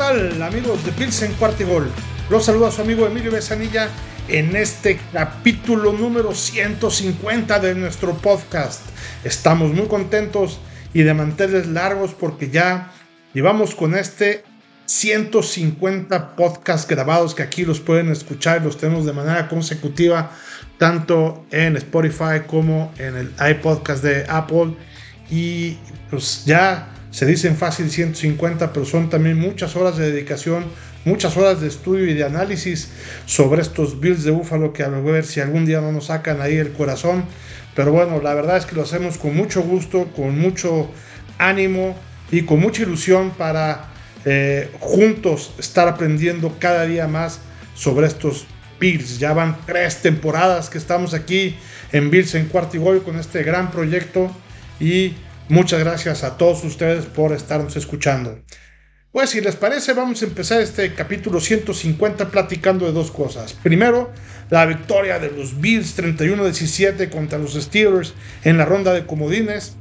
amigos de Pilsen en Cuarto Gol? Los saluda su amigo Emilio Besanilla en este capítulo número 150 de nuestro podcast. Estamos muy contentos y de mantenerles largos porque ya llevamos con este 150 podcasts grabados que aquí los pueden escuchar y los tenemos de manera consecutiva tanto en Spotify como en el iPodcast de Apple y pues ya se dicen fácil 150, pero son también muchas horas de dedicación, muchas horas de estudio y de análisis sobre estos Bills de Búfalo que a ver si algún día no nos sacan ahí el corazón. Pero bueno, la verdad es que lo hacemos con mucho gusto, con mucho ánimo y con mucha ilusión para eh, juntos estar aprendiendo cada día más sobre estos Bills. Ya van tres temporadas que estamos aquí en Bills en Cuarto y con este gran proyecto y Muchas gracias a todos ustedes por estarnos escuchando. Pues si les parece, vamos a empezar este capítulo 150 platicando de dos cosas. Primero, la victoria de los Bills 31-17 contra los Steelers en la ronda de comodines,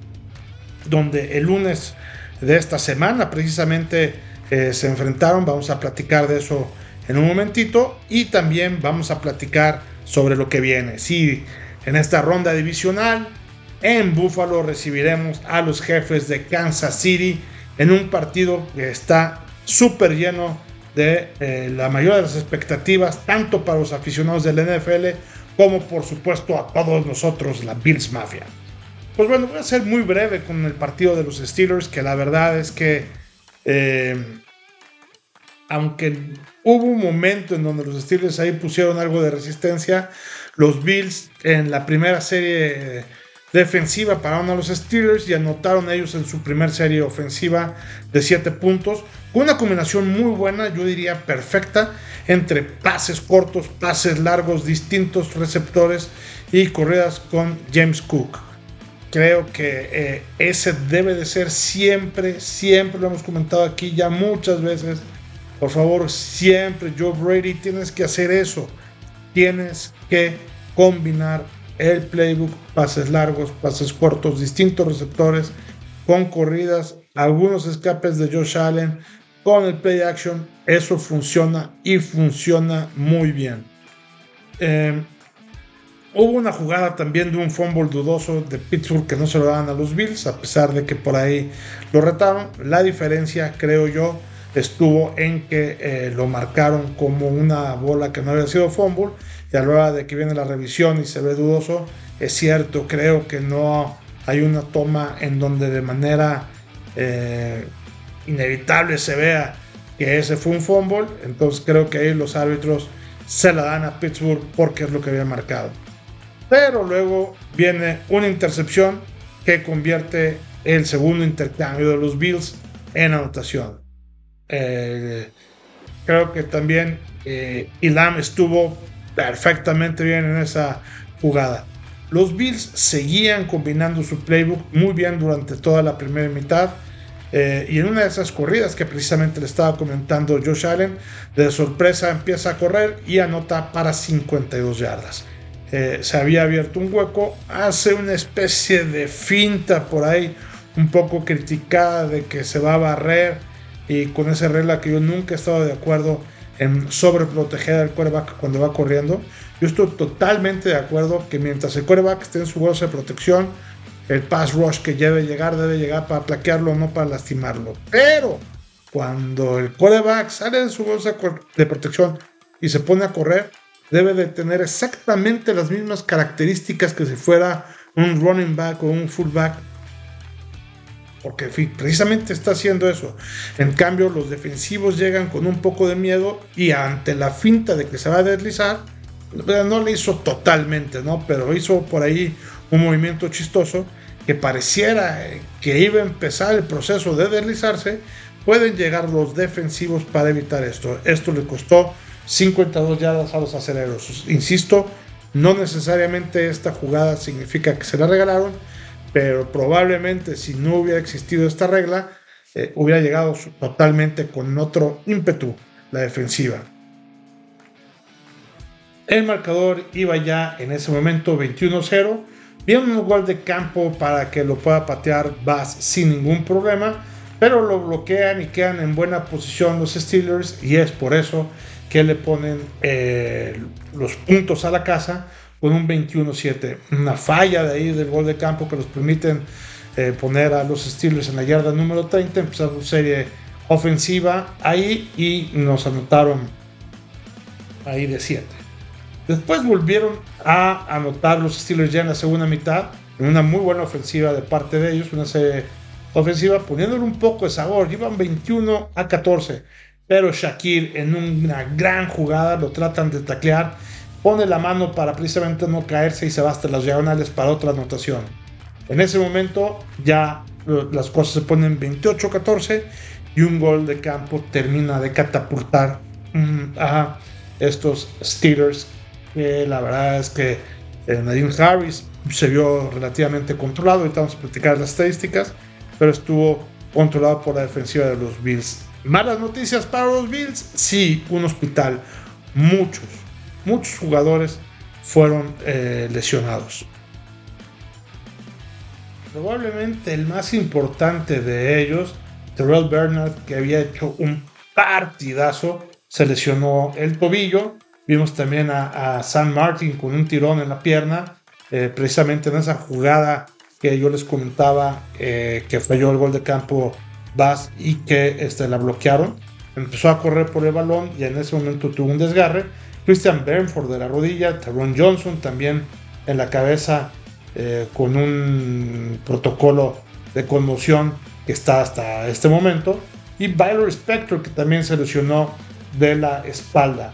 donde el lunes de esta semana precisamente eh, se enfrentaron. Vamos a platicar de eso en un momentito y también vamos a platicar sobre lo que viene. Sí, en esta ronda divisional en Buffalo recibiremos a los jefes de Kansas City en un partido que está súper lleno de eh, la mayoría de las expectativas, tanto para los aficionados del NFL como por supuesto a todos nosotros, la Bills Mafia. Pues bueno, voy a ser muy breve con el partido de los Steelers, que la verdad es que eh, aunque hubo un momento en donde los Steelers ahí pusieron algo de resistencia, los Bills en la primera serie defensiva pararon a los Steelers y anotaron ellos en su primer serie ofensiva de 7 puntos, con una combinación muy buena, yo diría perfecta, entre pases cortos, pases largos, distintos receptores y corridas con James Cook. Creo que eh, ese debe de ser siempre, siempre lo hemos comentado aquí ya muchas veces. Por favor, siempre, Joe Brady, tienes que hacer eso. Tienes que combinar el playbook, pases largos, pases cortos, distintos receptores, con corridas, algunos escapes de Josh Allen, con el play action, eso funciona y funciona muy bien. Em, hubo una jugada también de un fumble dudoso de Pittsburgh que no se lo dan a los Bills, a pesar de que por ahí lo retaron. La diferencia, creo yo, estuvo en que eh, lo marcaron como una bola que no había sido fumble y a la hora de que viene la revisión y se ve dudoso, es cierto, creo que no hay una toma en donde de manera eh, inevitable se vea que ese fue un fumble, entonces creo que ahí los árbitros se la dan a Pittsburgh porque es lo que había marcado. Pero luego viene una intercepción que convierte el segundo intercambio de los Bills en anotación. Eh, creo que también eh, Ilam estuvo perfectamente bien en esa jugada. Los Bills seguían combinando su playbook muy bien durante toda la primera mitad. Eh, y en una de esas corridas que precisamente le estaba comentando Josh Allen, de sorpresa empieza a correr y anota para 52 yardas. Eh, se había abierto un hueco, hace una especie de finta por ahí, un poco criticada de que se va a barrer y con esa regla que yo nunca he estado de acuerdo en sobreproteger al quarterback cuando va corriendo. Yo estoy totalmente de acuerdo que mientras el quarterback esté en su bolsa de protección, el pass rush que debe llegar debe llegar para plaquearlo, no para lastimarlo. Pero cuando el quarterback sale de su bolsa de protección y se pone a correr, debe de tener exactamente las mismas características que si fuera un running back o un fullback porque precisamente está haciendo eso. En cambio, los defensivos llegan con un poco de miedo y ante la finta de que se va a deslizar, no le hizo totalmente, ¿no? Pero hizo por ahí un movimiento chistoso que pareciera que iba a empezar el proceso de deslizarse. Pueden llegar los defensivos para evitar esto. Esto le costó 52 yardas a los aceleros. Insisto, no necesariamente esta jugada significa que se la regalaron pero probablemente si no hubiera existido esta regla, eh, hubiera llegado totalmente con otro ímpetu la defensiva. El marcador iba ya en ese momento 21-0. Viene un gol de campo para que lo pueda patear Bass sin ningún problema. pero lo bloquean y quedan en buena posición los Steelers y es por eso que le ponen eh, los puntos a la casa con un 21-7. Una falla de ahí del gol de campo que los permiten eh, poner a los Steelers en la yarda número 30, empezar su serie ofensiva ahí y nos anotaron ahí de 7. Después volvieron a anotar los Steelers ya en la segunda mitad, en una muy buena ofensiva de parte de ellos, una serie ofensiva poniéndole un poco de sabor. Iban 21 a 14, pero Shakir en una gran jugada lo tratan de taclear, pone la mano para precisamente no caerse y se va hasta las diagonales para otra anotación. En ese momento ya eh, las cosas se ponen 28-14 y un gol de campo termina de catapultar mm, a estos Steelers la verdad es que eh, Nadine Harris se vio relativamente controlado, ahorita vamos a platicar las estadísticas, pero estuvo controlado por la defensiva de los Bills. Malas noticias para los Bills, sí, un hospital, muchos, muchos jugadores fueron eh, lesionados. Probablemente el más importante de ellos, Terrell Bernard, que había hecho un partidazo, se lesionó el tobillo. Vimos también a, San Martin con un tirón en la pierna, eh, precisamente en esa jugada que yo les comentaba eh, que falló el gol de campo Bass y que este, la bloquearon. Empezó a correr por el balón y en ese momento tuvo un desgarre. Christian Bernford de la rodilla, Teron Johnson también en la cabeza eh, con un protocolo de conmoción que está hasta este momento, y Byron Spector que también se lesionó de la espalda.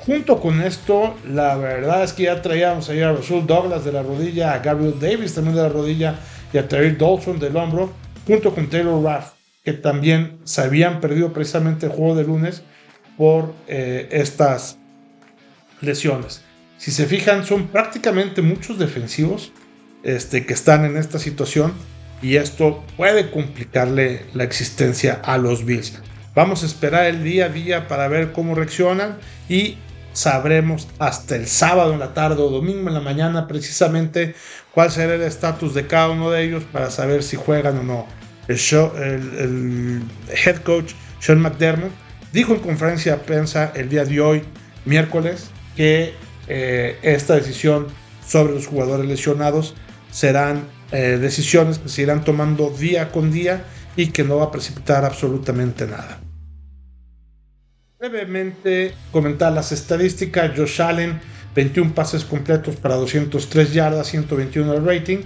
Junto con esto, la verdad es que ya traíamos ahí a Russell Douglas de la rodilla, a Gabriel Davis también de la rodilla y a Terry Dawson del hombro, junto con Taylor Raff, que también se habían perdido precisamente el juego de lunes por eh, estas lesiones. Si se fijan, son prácticamente muchos defensivos este, que están en esta situación y esto puede complicarle la existencia a los Bills. Vamos a esperar el día a día para ver cómo reaccionan y sabremos hasta el sábado en la tarde o domingo en la mañana precisamente cuál será el estatus de cada uno de ellos para saber si juegan o no. El, show, el, head coach Sean McDermott dijo en conferencia de prensa el día de hoy, miércoles, que eh, esta decisión sobre los jugadores lesionados serán eh, decisiones que se irán tomando día con día y que no va a precipitar absolutamente nada. Brevemente comentar las estadísticas. Josh Allen, 21 pases completos para 203 yardas, 121 el rating.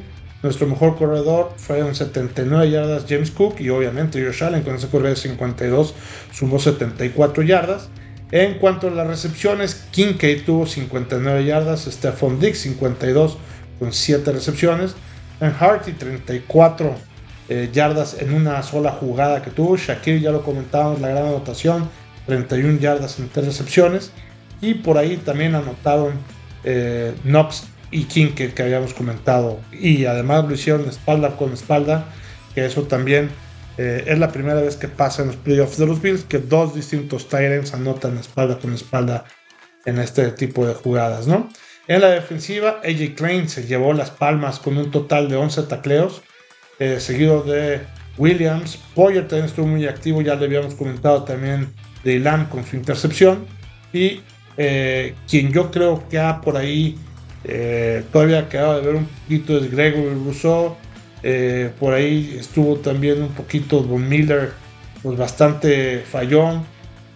Nuestro mejor corredor fueron 79 yardas James Cook y obviamente Josh Allen con ese corredor de 52 sumó 74 yardas. En cuanto a las recepciones, Kincaid tuvo 59 yardas, Stephon Diggs 52 con 7 recepciones. En Harty 34 eh, yardas en una sola jugada que tuvo. Shakir ya lo comentábamos, la gran anotación, 31 yardas en 3 recepciones. Y por ahí también anotaron eh, Knox y King que, habíamos comentado. Y además lo hicieron espalda con espalda, que eso también eh, es la primera vez que pasa en los playoffs de los Bills, que dos distintos Tyrants anotan espalda con espalda en este tipo de jugadas, ¿no? En la defensiva, AJ Klein se llevó las palmas con un total de 11 tacleos, eh, seguido de Williams. Poyer también estuvo muy activo, ya le habíamos comentado también de Ilan con su intercepción. Y eh, quien yo creo que ha por ahí eh, todavía quedado de ver un poquito es Gregory Rousseau. Por ahí estuvo también un poquito Von Miller, pues bastante fallón.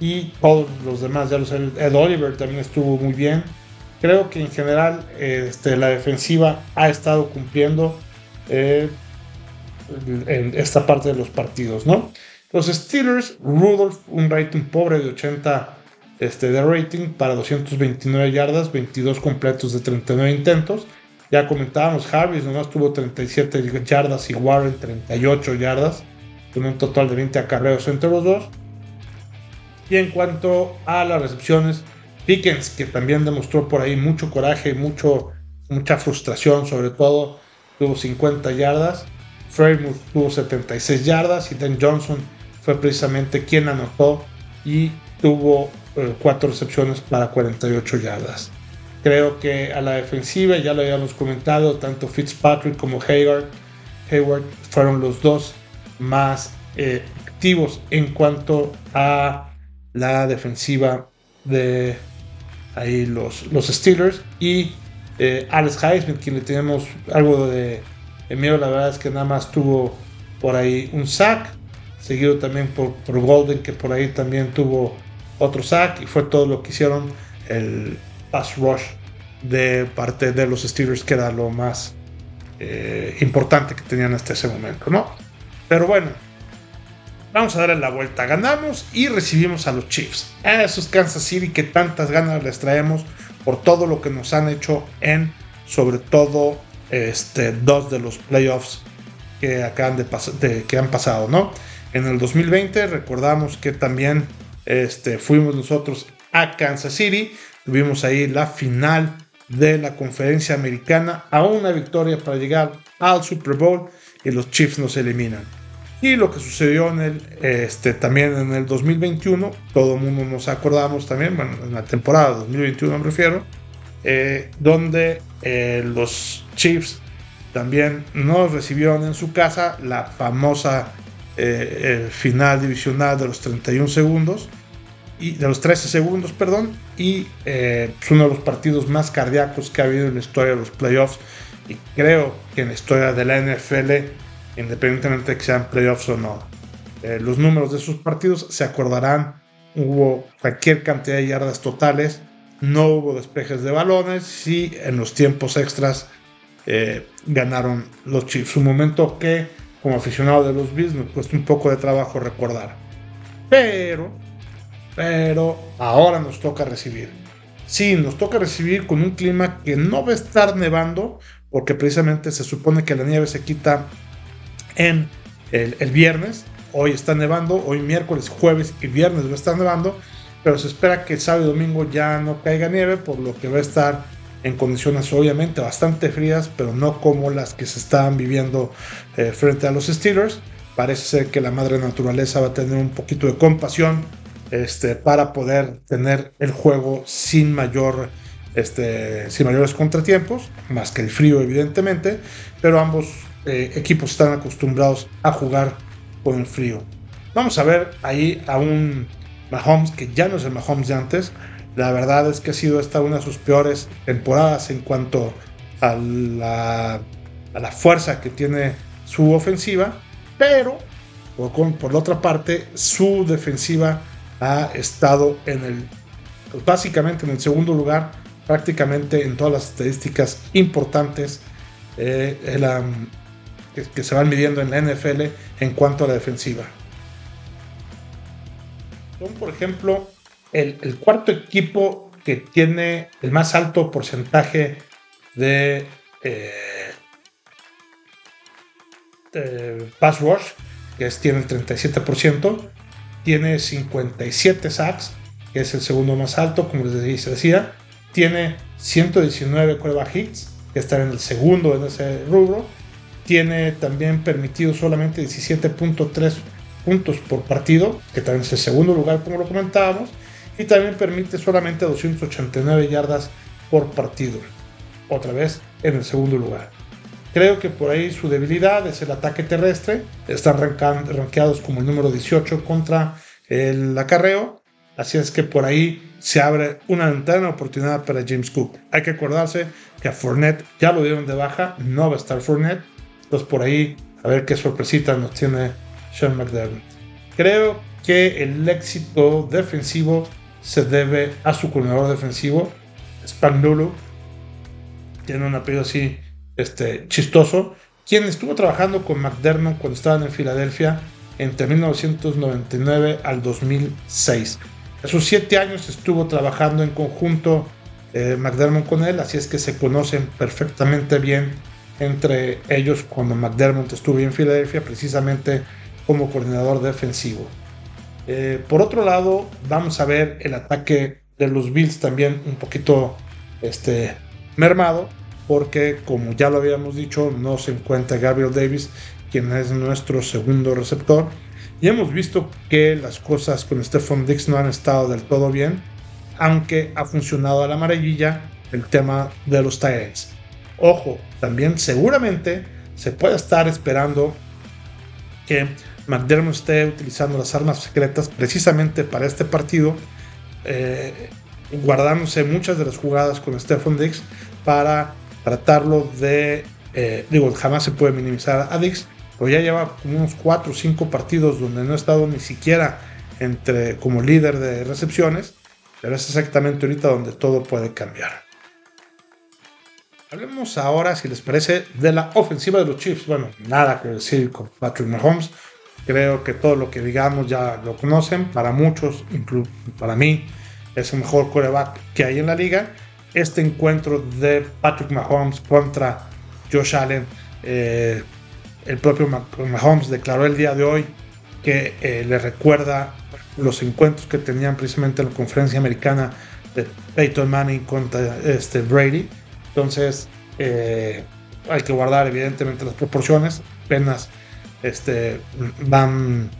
Y todos los demás, ya los Ed Oliver también estuvo muy bien creo que en general este, la defensiva ha estado cumpliendo eh, en esta parte de los partidos, ¿no? Los Steelers, Rudolph, un rating pobre de 80 este, de rating para 229 yardas, 22 completos de 39 intentos. Ya comentábamos, Harris nomás tuvo 37 yardas y Warren 38 yardas, con un total de 20 acarreos entre los dos. Y en cuanto a las recepciones, Pickens, que también demostró por ahí mucho coraje, mucho, mucha frustración, sobre todo, tuvo 50 yardas. Fremont tuvo 76 yardas y Dan Johnson fue precisamente quien anotó y tuvo eh, cuatro recepciones para 48 yardas. Creo que a la defensiva, ya lo habíamos comentado, tanto Fitzpatrick como Hayward, Hayward fueron los dos más eh, activos en cuanto a la defensiva de ahí los, los Steelers. Y eh, Alex Highsmith, quien le tenemos algo de, miedo, la verdad es que nada más tuvo por ahí un sack, seguido también por, por, Golden, que por ahí también tuvo otro sack, y fue todo lo que hicieron el pass rush de parte de los Steelers, que era lo más eh, importante que tenían hasta ese momento, ¿no? Pero bueno, vamos a darle la vuelta. Ganamos y recibimos a los Chiefs, a esos Kansas City que tantas ganas les traemos por todo lo que nos han hecho en, sobre todo, este, dos de los playoffs que, acaban de, que han pasado, ¿no? En el 2020 recordamos que también este, fuimos nosotros a Kansas City, tuvimos ahí la final de la conferencia americana a una victoria para llegar al Super Bowl y los Chiefs nos eliminan. Y lo que sucedió en el, este, también en el 2021, todo el mundo nos acordamos también, bueno, en la temporada 2021 me refiero, eh, donde eh, los Chiefs también nos recibieron en su casa la famosa eh, final divisional de los 31 segundos, de los 13 segundos, perdón, y es uno de los partidos más cardíacos que ha habido en la historia de los playoffs, y creo que en la historia de la NFL independientemente de que sean playoffs o no. Eh, los números de sus partidos se acordarán, hubo cualquier cantidad de yardas totales, no hubo despejes de balones y en los tiempos extras eh, ganaron los Chiefs. Un momento que como aficionado de los Bills me cuesta un poco de trabajo recordar. Pero, pero ahora nos toca recibir. Sí, nos toca recibir con un clima que no va a estar nevando, porque precisamente se supone que la nieve se quita en el, viernes. Hoy está nevando, hoy miércoles, jueves y viernes va a estar nevando, pero se espera que el sábado y domingo ya no caiga nieve, por lo que va a estar en condiciones obviamente bastante frías, pero no como las que se estaban viviendo eh, frente a los Steelers. Parece ser que la madre naturaleza va a tener un poquito de compasión este, para poder tener el juego sin mayor este, sin mayores contratiempos, más que el frío evidentemente, pero ambos eh, equipos están acostumbrados a jugar con el frío. Vamos a ver ahí a un Mahomes que ya no es el Mahomes de antes. La verdad es que ha sido esta una de sus peores temporadas en cuanto a la, fuerza que tiene su ofensiva, pero por, por, la otra parte su defensiva ha estado en el pues, básicamente en el segundo lugar prácticamente en todas las estadísticas importantes eh, que, se van midiendo en la NFL en cuanto a la defensiva. Son, por ejemplo, el, cuarto equipo que tiene el más alto porcentaje de, eh, pass rush, que es, tiene el 37%, tiene 57 sacks, que es el segundo más alto, como les decía, tiene 119 prueba hits, que están en el segundo en ese rubro, tiene también permitido solamente 17.3 puntos por partido, que también es el segundo lugar como lo comentábamos, y también permite solamente 289 yardas por partido, otra vez en el segundo lugar. Creo que por ahí su debilidad es el ataque terrestre, están rankeados como el número 18 contra el acarreo, así es que por ahí se abre una ventana de oportunidad para James Cook. Hay que acordarse que a Fournette ya lo dieron de baja, no va a estar Fournette, entonces por ahí, a ver qué sorpresita nos tiene Sean McDermott. Creo que el éxito defensivo se debe a su coordinador defensivo, Spagnolo. Tiene un apellido así este, chistoso. Quien estuvo trabajando con McDermott cuando estaban en Filadelfia entre 1999 al 2006. A sus siete años estuvo trabajando en conjunto eh, McDermott con él, así es que se conocen perfectamente bien entre ellos cuando McDermott estuvo en Filadelfia precisamente como coordinador defensivo. Eh, por otro lado, vamos a ver el ataque de los Bills también un poquito este, mermado, porque como ya lo habíamos dicho, no se encuentra Gabriel Davis, quien es nuestro segundo receptor. Y hemos visto que las cosas con Stephon Dix no han estado del todo bien, aunque ha funcionado a la maravilla el tema de los Titans. Ojo, también seguramente se puede estar esperando que McDermott esté utilizando las armas secretas precisamente para este partido, eh, guardándose muchas de las jugadas con Stephen Dix para tratarlo de, eh, digo, jamás se puede minimizar a Dix, pero ya lleva unos 4 o 5 partidos donde no ha estado ni siquiera entre, como líder de recepciones, pero es exactamente ahorita donde todo puede cambiar. Hablemos ahora, si les parece, de la ofensiva de los Chiefs. Bueno, nada que decir con Patrick Mahomes. Creo que todo lo que digamos ya lo conocen. Para muchos, incluso para mí, es el mejor quarterback que hay en la liga. Este encuentro de Patrick Mahomes contra Josh Allen, eh, el propio Mahomes declaró el día de hoy que eh, le recuerda los encuentros que tenían precisamente en la conferencia americana de Peyton Manning contra este, Brady entonces, eh, hay que guardar evidentemente las proporciones. Apenas este, van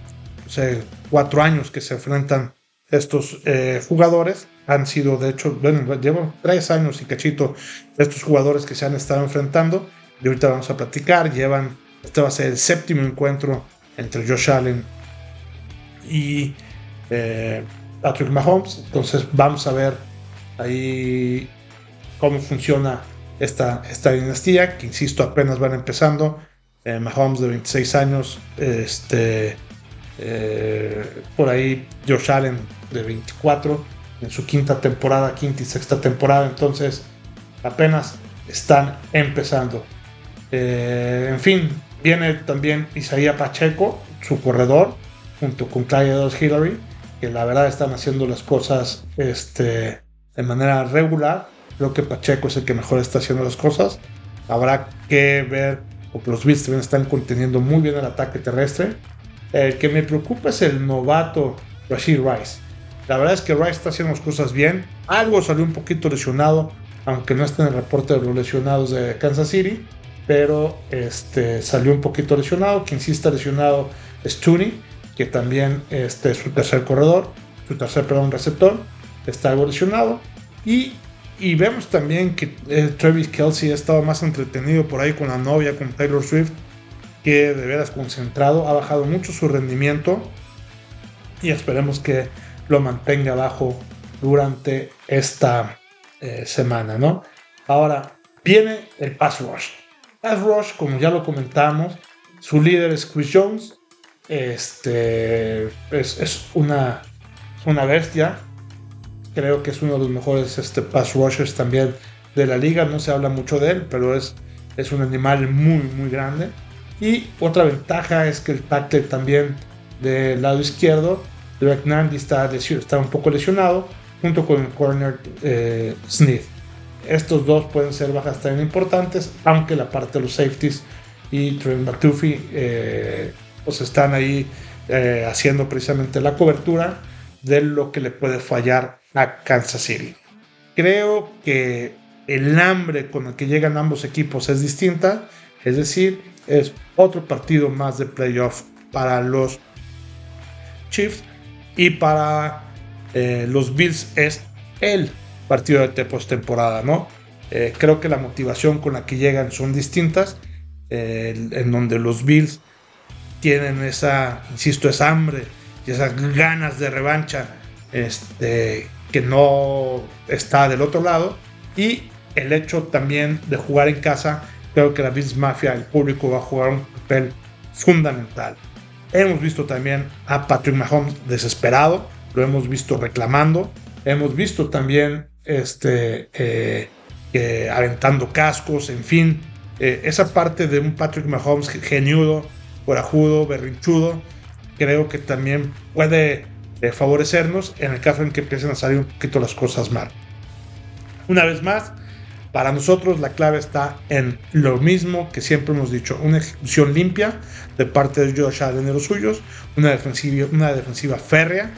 cuatro años que se enfrentan estos jugadores. Han sido, de hecho, bueno, llevo tres años y cachito estos jugadores que se han estado enfrentando. Y ahorita vamos a platicar. Llevan, este va a ser el séptimo encuentro entre Josh Allen y eh, Patrick Mahomes. Entonces, vamos a ver ahí cómo funciona esta, esta dinastía, que insisto, apenas van empezando. Eh, Mahomes de 26 años, este, eh, por ahí Josh Allen de 24, en su quinta temporada, quinta y sexta temporada, entonces apenas están empezando. Eh, en fin, viene también Isaías Pacheco, su corredor, junto con Clyde Hillary, que la verdad están haciendo las cosas este, de manera regular Creo que Pacheco es el que mejor está haciendo las cosas. Habrá que ver, porque los Bills también están conteniendo muy bien el ataque terrestre. El que me preocupa es el novato Rashid Rice. La verdad es que Rice está haciendo las cosas bien. Algo salió un poquito lesionado, aunque no está en el reporte de los lesionados de Kansas City. Pero este, salió un poquito lesionado. Quien sí está lesionado es Tooney, que también este, es su tercer corredor, su tercer perdón, receptor. Está algo lesionado. Y y vemos también que eh, Travis Kelsey ha estado más entretenido por ahí con la novia, con Taylor Swift, que de veras concentrado. Ha bajado mucho su rendimiento y esperemos que lo mantenga bajo durante esta eh, semana, ¿no? Ahora viene el pass rush. Pass rush, como ya lo comentamos, su líder es Chris Jones. Este es, una, una bestia creo que es uno de los mejores este, pass rushers también de la liga. No se habla mucho de él, pero es, es un animal muy, muy grande. Y otra ventaja es que el tackle también del lado izquierdo, Derek Nandy está, está un poco lesionado, junto con el corner eh, Smith. Estos dos pueden ser bajas tan importantes, aunque la parte de los safeties y Trent McDuffie eh, pues están ahí eh, haciendo precisamente la cobertura de lo que le puede fallar a Kansas City. Creo que el hambre con el que llegan ambos equipos es distinta, es decir, es otro partido más de playoff para los Chiefs y para eh, los Bills es el partido de postemporada, ¿no? Eh, creo que la motivación con la que llegan son distintas, eh, en donde los Bills tienen esa, insisto, esa hambre y esas ganas de revancha este, que no está del otro lado. Y el hecho también de jugar en casa, creo que la Bills Mafia, el público va a jugar un papel fundamental. Hemos visto también a Patrick Mahomes desesperado, lo hemos visto reclamando, hemos visto también este, eh, aventando cascos, en fin, eh, esa parte de un Patrick Mahomes geniudo, corajudo, berrinchudo, creo que también puede favorecernos en el caso en que empiecen a salir un poquito las cosas mal. Una vez más, para nosotros la clave está en lo mismo que siempre hemos dicho, una ejecución limpia de parte de Josh Allen y los suyos, una defensiva, una defensiva férrea,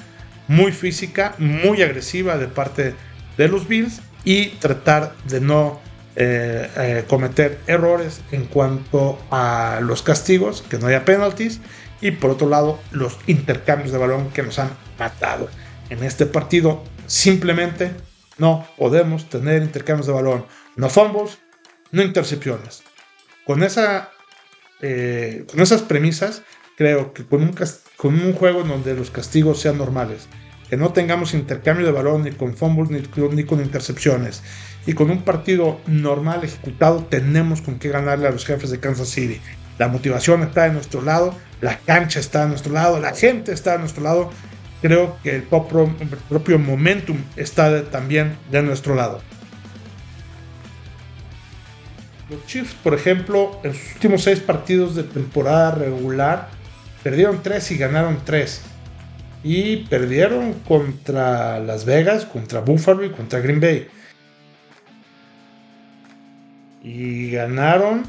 muy física, muy agresiva de parte de los Bills y tratar de no eh, eh, cometer errores en cuanto a los castigos, que no haya penalties y por otro lado los intercambios de balón que nos han matado. En este partido simplemente no podemos tener intercambios de balón, no fumbles, no intercepciones. Con, esa, eh, con esas premisas creo que con un, con un juego donde los castigos sean normales, que no tengamos intercambio de balón ni con fumbles ni, con intercepciones, y con un partido normal ejecutado tenemos con qué ganarle a los jefes de Kansas City. La motivación está de nuestro lado, la cancha está a nuestro lado, la gente está a nuestro lado. Creo que el propio momentum está también de nuestro lado. Los Chiefs, por ejemplo, en sus últimos seis partidos de temporada regular, perdieron tres y ganaron tres. Y perdieron contra Las Vegas, contra Buffalo y contra Green Bay. Y ganaron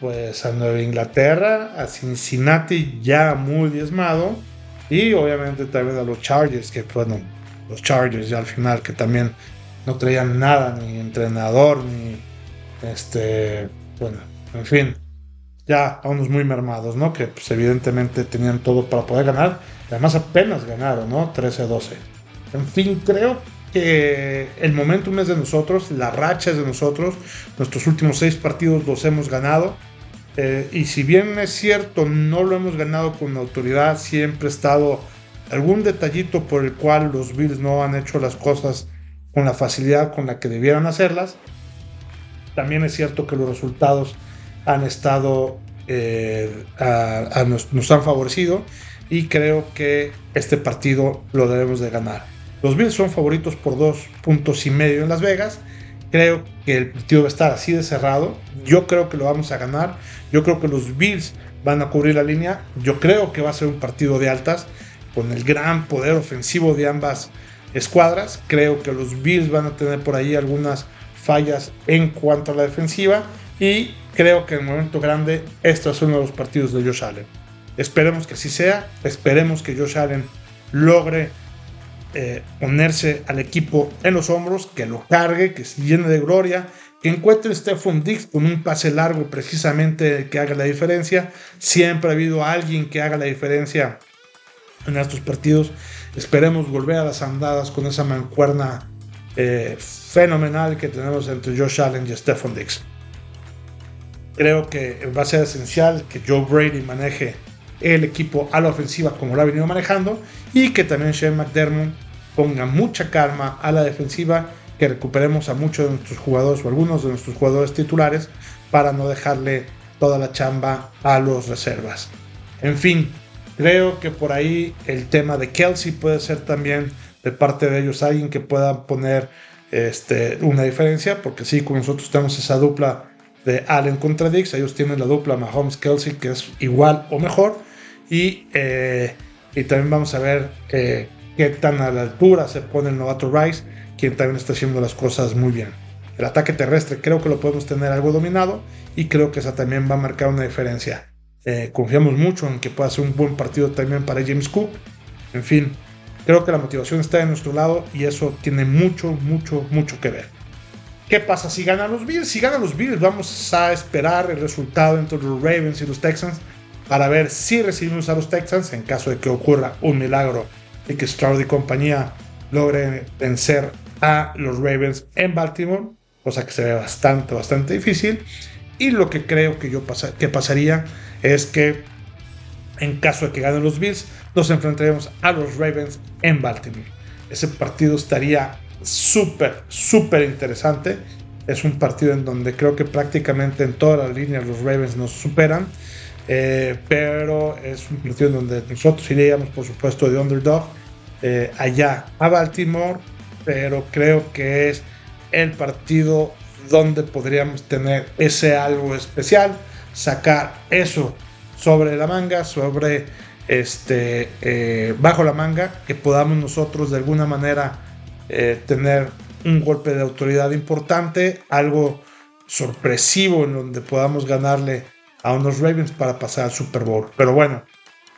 pues a Nueva Inglaterra, a Cincinnati ya muy diezmado y obviamente también a los Chargers, que bueno, los Chargers ya al final que también no traían nada, ni entrenador, ni este, bueno, en fin, ya a unos muy mermados, ¿no? Que pues evidentemente tenían todo para poder ganar, además apenas ganaron, ¿no? 13-12. En fin, creo que el momentum es de nosotros, la racha es de nosotros, nuestros últimos seis partidos los hemos ganado. Eh, y si bien es cierto, no lo hemos ganado con autoridad, siempre ha estado algún detallito por el cual los Bills no han hecho las cosas con la facilidad con la que debieran hacerlas. También es cierto que los resultados han estado, eh, nos, nos han favorecido y creo que este partido lo debemos de ganar. Los Bills son favoritos por dos puntos y medio en Las Vegas. Creo que el partido va a estar así de cerrado. Yo creo que lo vamos a ganar. Yo creo que los Bills van a cubrir la línea. Yo creo que va a ser un partido de altas con el gran poder ofensivo de ambas escuadras. Creo que los Bills van a tener por ahí algunas fallas en cuanto a la defensiva. Y creo que en el momento grande, este es uno de los partidos de Josh Allen. Esperemos que así sea. Esperemos que Josh Allen logre eh, ponerse al equipo en los hombros, que lo cargue, que se llene de gloria, que encuentre Stephon Dix con un pase largo precisamente que haga la diferencia. Siempre ha habido alguien que haga la diferencia en estos partidos. Esperemos volver a las andadas con esa mancuerna eh, fenomenal que tenemos entre Josh Allen y Stephon Dix. Creo que va a ser esencial que Joe Brady maneje el equipo a la ofensiva como lo ha venido manejando y que también Shane McDermott ponga mucha calma a la defensiva, que recuperemos a muchos de nuestros jugadores o algunos de nuestros jugadores titulares para no dejarle toda la chamba a los reservas. En fin, creo que por ahí el tema de Kelsey puede ser también de parte de ellos alguien que pueda poner este, una diferencia, porque sí, con nosotros tenemos esa dupla de Allen contra Dix, ellos tienen la dupla Mahomes-Kelsey que es igual o mejor, y, eh, y también vamos a ver eh, qué tan a la altura se pone el novato Rice, quien también está haciendo las cosas muy bien. El ataque terrestre creo que lo podemos tener algo dominado y creo que esa también va a marcar una diferencia. Eh, confiamos mucho en que pueda ser un buen partido también para James Cook. En fin, creo que la motivación está de nuestro lado y eso tiene mucho, mucho, mucho que ver. ¿Qué pasa si ganan los Bills? Si ganan los Bills, vamos a esperar el resultado entre los Ravens y los Texans para ver si recibimos a los Texans en caso de que ocurra un milagro y que Stroud y compañía logren vencer a los Ravens en Baltimore, cosa que se ve bastante, bastante difícil. Y lo que creo que, yo que pasaría es que en caso de que ganen los Bills, nos enfrentaremos a los Ravens en Baltimore. Ese partido estaría súper, súper interesante. Es un partido en donde creo que prácticamente en todas las líneas los Ravens nos superan. Eh, pero es un partido donde nosotros iríamos, por supuesto, de underdog eh, allá a Baltimore, pero creo que es el partido donde podríamos tener ese algo especial, sacar eso sobre la manga, sobre este, eh, bajo la manga, que podamos nosotros de alguna manera tener un golpe de autoridad importante, algo sorpresivo en donde podamos ganarle a unos Ravens para pasar al Super Bowl. Pero bueno,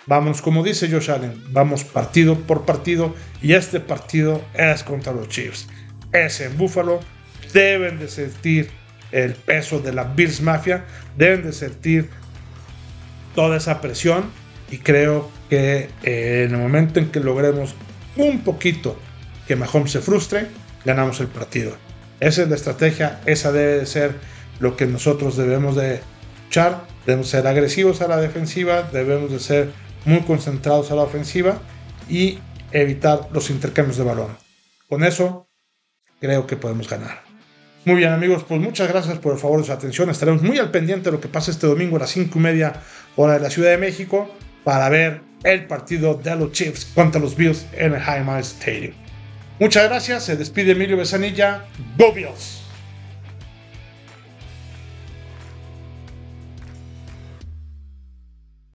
vamos, como dice Josh Allen, vamos partido por partido y este partido es contra los Chiefs. Es en Buffalo, deben de sentir el peso de la Bills Mafia, deben de sentir toda esa presión y creo que eh, en el momento en que logremos un poquito que Mahomes se frustre, ganamos el partido. Esa es la estrategia, esa debe de ser lo que nosotros debemos de luchar, debemos ser agresivos a la defensiva, debemos de ser muy concentrados a la ofensiva y evitar los intercambios de balón. Con eso, creo que podemos ganar. Muy bien amigos, pues muchas gracias por el favor de su atención. Estaremos muy al pendiente de lo que pasa este domingo a las 5 y media hora de la Ciudad de México para ver el partido de los Chiefs contra los Bills en el Highmark Stadium. Muchas gracias, se despide Emilio Besanilla. ¡Go Bills!